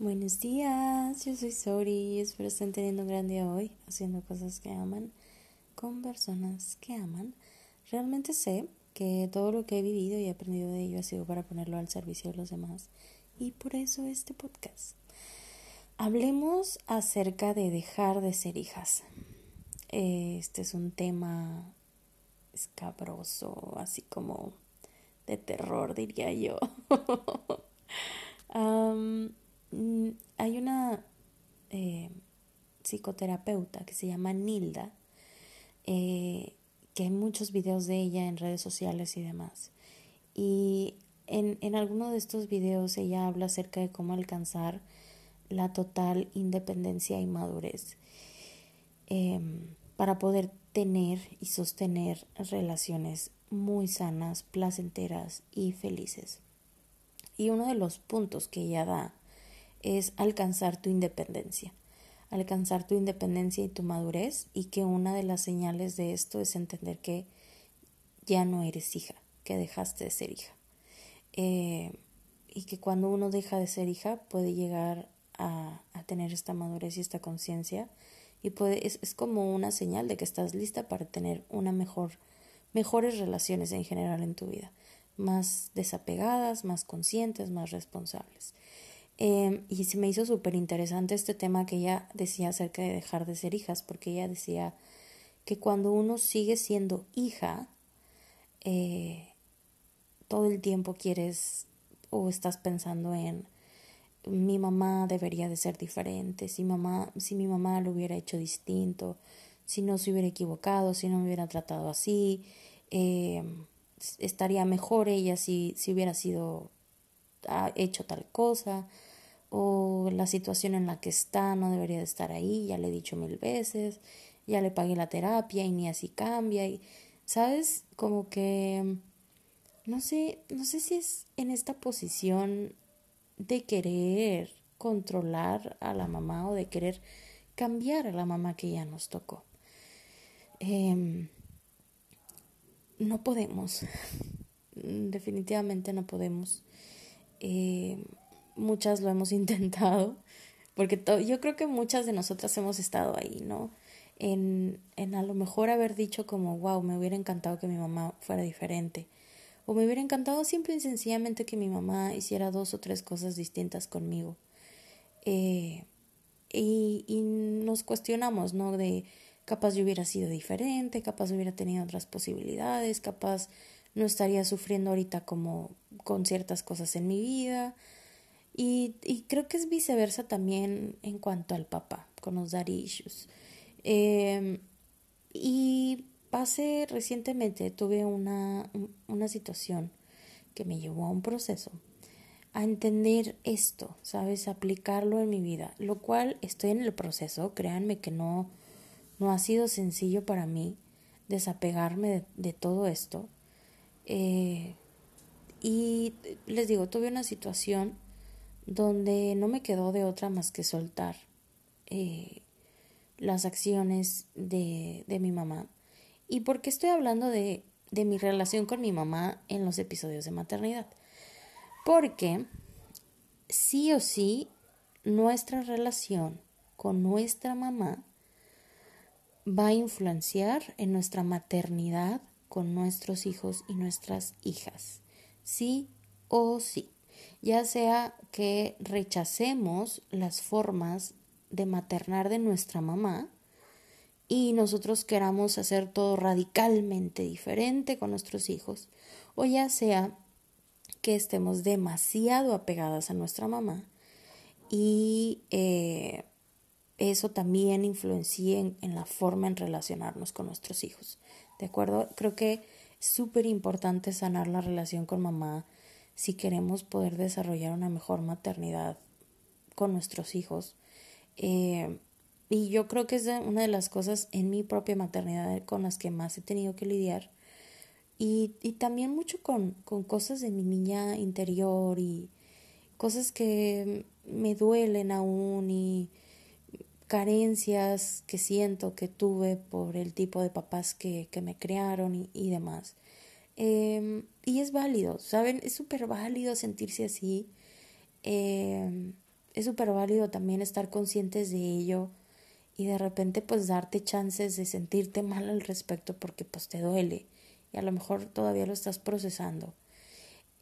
Buenos días, yo soy Sori, espero estén teniendo un gran día hoy, haciendo cosas que aman, con personas que aman. Realmente sé que todo lo que he vivido y aprendido de ello ha sido para ponerlo al servicio de los demás y por eso este podcast. Hablemos acerca de dejar de ser hijas. Este es un tema escabroso, así como de terror, diría yo. hay una eh, psicoterapeuta que se llama Nilda, eh, que hay muchos videos de ella en redes sociales y demás. Y en, en alguno de estos videos ella habla acerca de cómo alcanzar la total independencia y madurez em, para poder tener y sostener relaciones muy sanas, placenteras y felices. Y uno de los puntos que ella da es alcanzar tu independencia, alcanzar tu independencia y tu madurez y que una de las señales de esto es entender que ya no eres hija, que dejaste de ser hija. Eh, y que cuando uno deja de ser hija puede llegar a, tener esta madurez y esta conciencia y puede, es, es, como una señal de que estás lista para tener una mejor, mejores relaciones en general en tu vida, más desapegadas, más conscientes, más responsables. Em, y se me hizo súper interesante este tema que ella decía acerca de dejar de ser hijas, porque ella decía que cuando uno sigue siendo hija, eh, todo el tiempo quieres o estás pensando en mi mamá debería de ser diferente, si mamá, si mi mamá lo hubiera hecho distinto, si no se hubiera equivocado, si no me hubiera tratado así, em, estaría mejor ella si, si hubiera sido ha hecho tal cosa o la situación en la que está no debería de estar ahí, ya le he dicho mil veces, ya le pagué la terapia y ni así cambia y sabes como que no sé, no sé si es en esta posición de querer controlar a la mamá o de querer cambiar a la mamá que ya nos tocó. Em, no podemos, definitivamente no podemos. Eh, muchas lo hemos intentado, porque yo creo que muchas de nosotras hemos estado ahí, ¿no? En, en a lo mejor haber dicho como, wow, me hubiera encantado que mi mamá fuera diferente. O me hubiera encantado simple y sencillamente que mi mamá hiciera dos o tres cosas distintas conmigo. Eh, y, y nos cuestionamos, ¿no? De capaz yo hubiera sido diferente, capaz hubiera tenido otras posibilidades, capaz no estaría sufriendo ahorita como con ciertas cosas en mi vida. Y, y creo que es viceversa también en cuanto al papá, con los daddy issues. Eh, y pasé recientemente, tuve una, una situación que me llevó a un proceso, a entender esto, ¿sabes? Aplicarlo en mi vida, lo cual estoy en el proceso, créanme que no, no ha sido sencillo para mí desapegarme de, de todo esto. Eh, y les digo, tuve una situación donde no me quedó de otra más que soltar eh, las acciones de, de mi mamá. ¿Y por qué estoy hablando de, de mi relación con mi mamá en los episodios de maternidad? Porque sí o sí nuestra relación con nuestra mamá va a influenciar en nuestra maternidad con nuestros hijos y nuestras hijas. Sí o sí ya sea que rechacemos las formas de maternar de nuestra mamá y nosotros queramos hacer todo radicalmente diferente con nuestros hijos, o ya sea que estemos demasiado apegadas a nuestra mamá y eh, eso también influencie en, en, la forma en relacionarnos con nuestros hijos. ¿De acuerdo? Creo que es súper importante sanar la relación con mamá, si queremos poder desarrollar una mejor maternidad con nuestros hijos. Eh, y yo creo que es una de las cosas en mi propia maternidad con las que más he tenido que lidiar. Y, y también mucho con, con cosas de mi niña interior y cosas que me duelen aún y carencias que siento que tuve por el tipo de papás que, que me crearon y, y demás. Eh, y es válido, ¿saben? Es súper válido sentirse así. Eh, es súper válido también estar conscientes de ello y de repente pues darte chances de sentirte mal al respecto porque pues te duele y a lo mejor todavía lo estás procesando.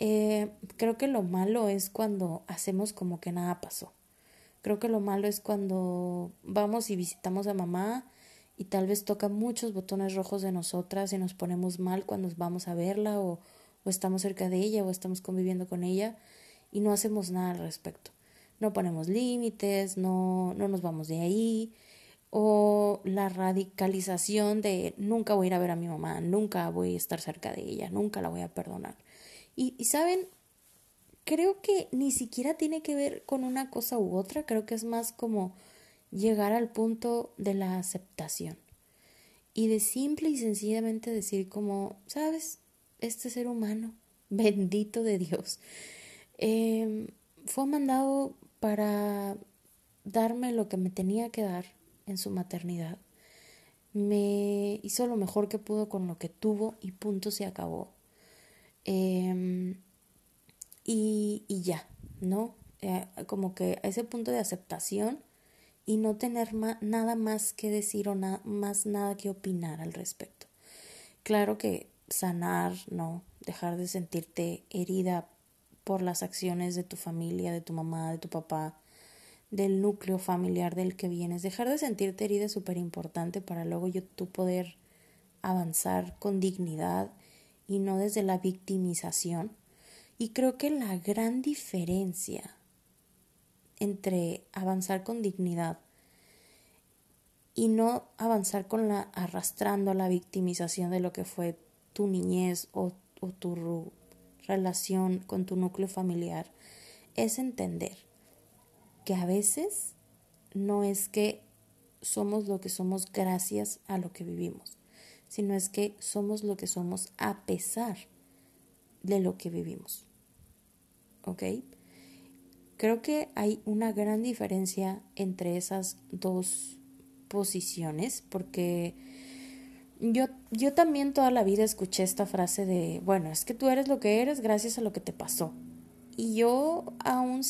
Eh, creo que lo malo es cuando hacemos como que nada pasó. Creo que lo malo es cuando vamos y visitamos a mamá y tal vez toca muchos botones rojos de nosotras y nos ponemos mal cuando vamos a verla o, o estamos cerca de ella o estamos conviviendo con ella y no hacemos nada al respecto. No ponemos límites, no, no nos vamos de ahí, o la radicalización de nunca voy a ir a ver a mi mamá, nunca voy a estar cerca de ella, nunca la voy a perdonar. Y, y saben, creo que ni siquiera tiene que ver con una cosa u otra, creo que es más como llegar al punto de la aceptación y de simple y sencillamente decir como, sabes, este ser humano, bendito de Dios, eh, fue mandado para darme lo que me tenía que dar en su maternidad. Me hizo lo mejor que pudo con lo que tuvo y punto se acabó. Em, y, y, ya, ¿no? Eh, como que a ese punto de aceptación y no tener nada más que decir o más nada que opinar al respecto. Claro que sanar, ¿no? Dejar de sentirte herida por las acciones de tu familia, de tu mamá, de tu papá, del núcleo familiar del que vienes. Dejar de sentirte herida es súper importante para luego yo, tú poder avanzar con dignidad y no desde la victimización. Y creo que la gran diferencia entre avanzar con dignidad y no avanzar con la arrastrando la victimización de lo que fue tu niñez o, o tu relación con tu núcleo familiar es entender que a veces no es que somos lo que somos gracias a lo que vivimos, sino es que somos lo que somos a pesar de lo que vivimos. ¿Ok? Creo que hay una gran diferencia entre esas dos posiciones porque yo, yo también toda la vida escuché esta frase de, bueno, es que tú eres lo que eres gracias a lo que te pasó. Y yo aún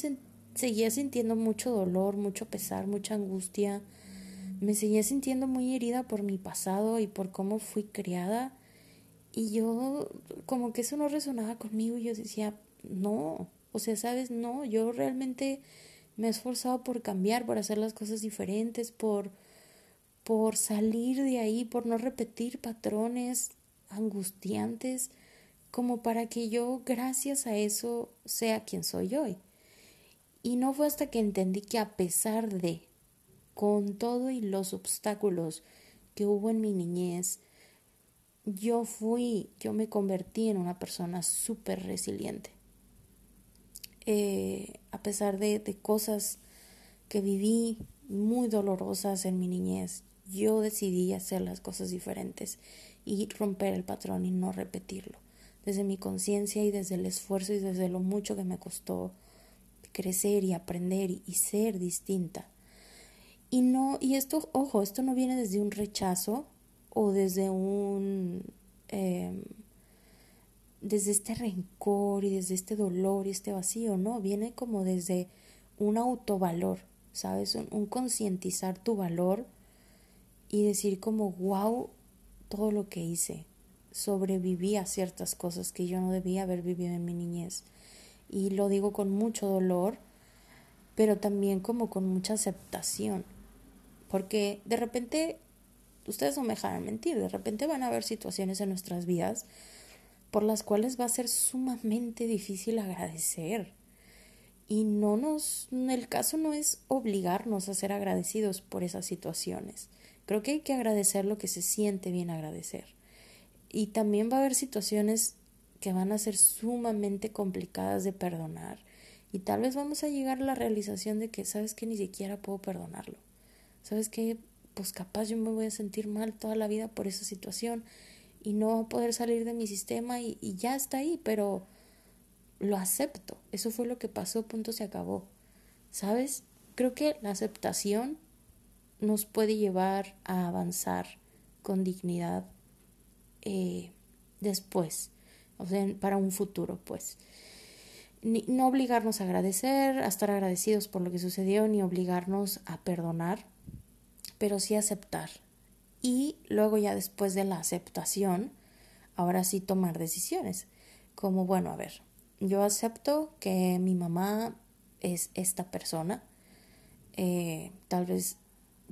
seguía sintiendo mucho dolor, mucho pesar, mucha angustia. Me seguía sintiendo muy herida por mi pasado y por cómo fui criada. Y yo, como que eso no resonaba conmigo. Y yo decía, no, o sea, sabes, no, yo realmente me he esforzado por cambiar, por hacer las cosas diferentes, por por salir de ahí, por no repetir patrones angustiantes, como para que yo, gracias a eso, sea quien soy hoy. Y no fue hasta que entendí que a pesar de, con todo y los obstáculos que hubo en mi niñez, yo fui, yo me convertí en una persona súper resiliente. Eh, a pesar de, de cosas que viví muy dolorosas en mi niñez, yo decidí hacer las cosas diferentes y romper el patrón y no repetirlo. Desde mi conciencia y desde el esfuerzo y desde lo mucho que me costó crecer y aprender y, ser distinta. Y no, y esto, ojo, esto no viene desde un rechazo o desde un em, desde este rencor y desde este dolor y este vacío, no, viene como desde un autovalor, ¿sabes? un concientizar tu valor y decir como, wow, todo lo que hice. Sobreviví a ciertas cosas que yo no debía haber vivido en mi niñez. Y lo digo con mucho dolor, pero también como con mucha aceptación. Porque de repente, ustedes no me dejarán mentir, de repente van a haber situaciones en nuestras vidas por las cuales va a ser sumamente difícil agradecer. Y no nos, el caso no es obligarnos a ser agradecidos por esas situaciones. Creo que hay que agradecer lo que se siente bien agradecer. Y también va a haber situaciones que van a ser sumamente complicadas de perdonar. Y tal vez vamos a llegar a la realización de que, ¿sabes que Ni siquiera puedo perdonarlo. ¿Sabes que Pues capaz yo me voy a sentir mal toda la vida por esa situación y no poder salir de mi sistema y, y ya está ahí, pero lo acepto. Eso fue lo que pasó, punto se acabó. ¿Sabes? Creo que la aceptación nos puede llevar a avanzar con dignidad eh, después, o sea, para un futuro, pues. ni, no obligarnos a agradecer, a estar agradecidos por lo que sucedió, ni obligarnos a perdonar, pero sí aceptar. Y luego ya después de la aceptación, ahora sí tomar decisiones. Como, bueno, a ver, yo acepto que mi mamá es esta persona, eh, tal vez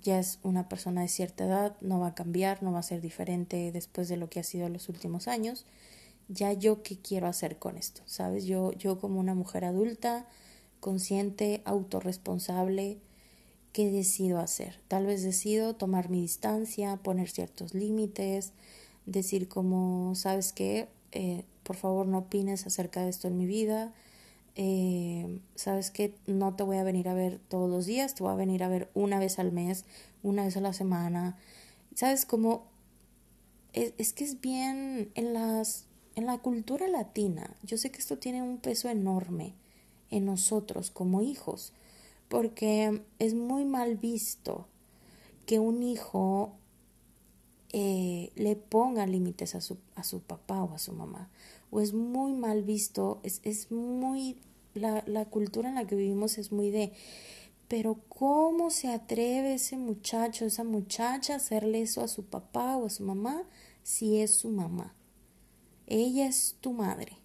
ya es una persona de cierta edad, no va a cambiar, no va a ser diferente después de lo que ha sido los últimos años. Ya yo qué quiero hacer con esto, ¿sabes? Yo, yo como una mujer adulta, consciente, autorresponsable, ¿qué decido hacer? Tal vez decido tomar mi distancia, poner ciertos límites, decir como, ¿sabes qué? Eh, por favor no opines acerca de esto en mi vida, eh, sabes que no te voy a venir a ver todos los días, te voy a venir a ver una vez al mes, una vez a la semana. ¿Sabes cómo? Es, es, que es bien en las en la cultura latina. Yo sé que esto tiene un peso enorme en nosotros como hijos, porque es muy mal visto que un hijo eh, le ponga límites a su, a su papá o a su mamá. O es muy mal visto, es, es muy la, la cultura en la que vivimos es muy de, pero ¿cómo se atreve ese muchacho, esa muchacha a hacerle eso a su papá o a su mamá si es su mamá? Ella es tu madre,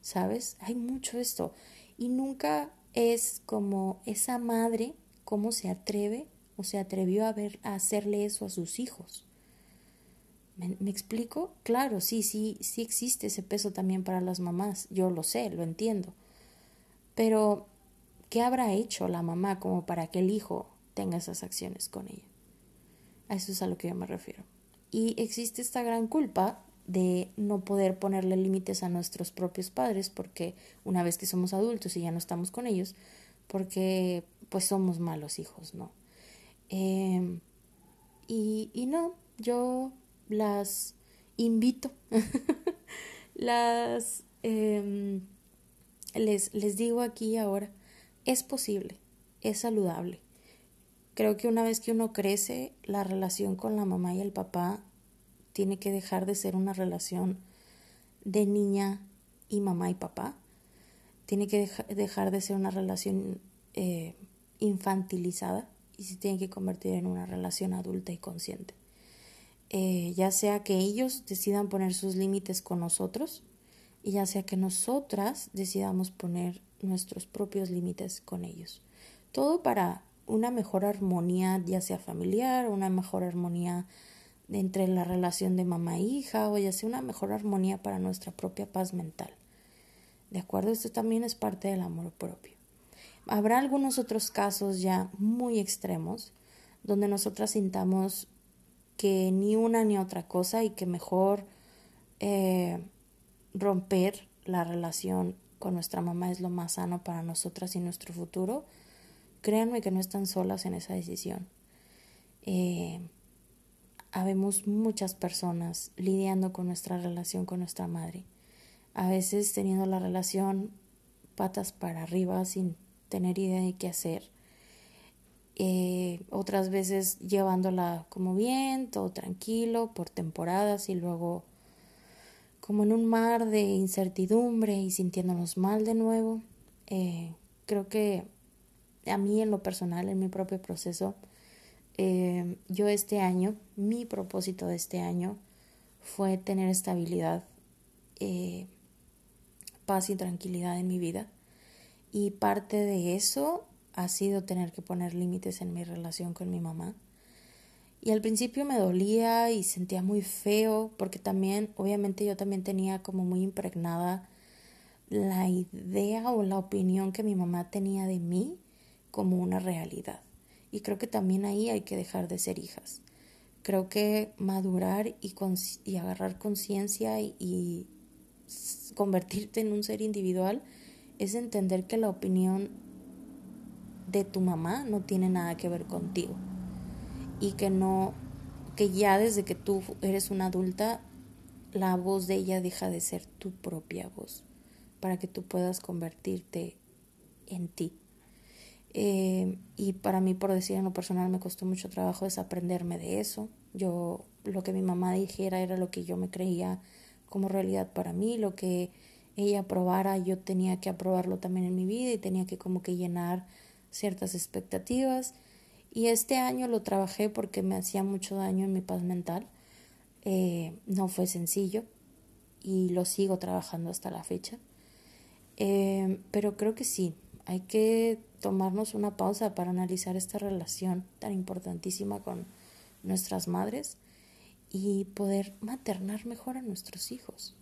¿sabes? Hay mucho esto. Y nunca es como esa madre, cómo se atreve o se atrevió a, ver, a hacerle eso a sus hijos. ¿Me, ¿Me, explico? Claro, sí, sí, sí existe ese peso también para las mamás. Yo lo sé, lo entiendo. Pero, ¿qué habrá hecho la mamá como para que el hijo tenga esas acciones con ella? A eso es a lo que yo me refiero. Y existe esta gran culpa de no poder ponerle límites a nuestros propios padres porque una vez que somos adultos y ya no estamos con ellos, porque pues somos malos hijos, ¿no? Eh, y, y no, yo las invito, las... Eh, les, les digo aquí ahora, es posible, es saludable. Creo que una vez que uno crece, la relación con la mamá y el papá tiene que dejar de ser una relación de niña y mamá y papá. Tiene que dejar de ser una relación eh, infantilizada y se tiene que convertir en una relación adulta y consciente. Eh, ya sea que ellos decidan poner sus límites con nosotros y ya sea que nosotras decidamos poner nuestros propios límites con ellos. Todo para una mejor armonía, ya sea familiar, una mejor armonía entre la relación de mamá e hija, o ya sea una mejor armonía para nuestra propia paz mental. ¿De acuerdo? Esto también es parte del amor propio. Habrá algunos otros casos ya muy extremos donde nosotras sintamos que ni una ni otra cosa y que mejor eh, romper la relación con nuestra mamá es lo más sano para nosotras y nuestro futuro, créanme que no están solas en esa decisión. Eh, habemos muchas personas lidiando con nuestra relación con nuestra madre, a veces teniendo la relación patas para arriba sin tener idea de qué hacer, eh, otras veces llevándola como bien, todo tranquilo, por temporadas y luego como en un mar de incertidumbre y sintiéndonos mal de nuevo. Eh, creo que a mí en lo personal, en mi propio proceso, eh, yo este año, mi propósito de este año fue tener estabilidad, eh, paz y tranquilidad en mi vida. Y parte de eso ha sido tener que poner límites en mi relación con mi mamá. Y al principio me dolía y sentía muy feo porque también, obviamente yo también tenía como muy impregnada la idea o la opinión que mi mamá tenía de mí como una realidad. Y creo que también ahí hay que dejar de ser hijas. Creo que madurar y, y agarrar conciencia y, y convertirte en un ser individual es entender que la opinión de tu mamá no tiene nada que ver contigo y que no, que ya desde que tú eres una adulta, la voz de ella deja de ser tu propia voz, para que tú puedas convertirte en ti. Eh, y para mí, por decir en lo personal, me costó mucho trabajo desaprenderme de eso. Yo, lo que mi mamá dijera era lo que yo me creía como realidad para mí, lo que ella aprobara, yo tenía que aprobarlo también en mi vida y tenía que como que llenar ciertas expectativas. Y este año lo trabajé porque me hacía mucho daño en mi paz mental. Eh, no fue sencillo y lo sigo trabajando hasta la fecha. Eh, pero creo que sí, hay que tomarnos una pausa para analizar esta relación tan importantísima con nuestras madres y poder maternar mejor a nuestros hijos.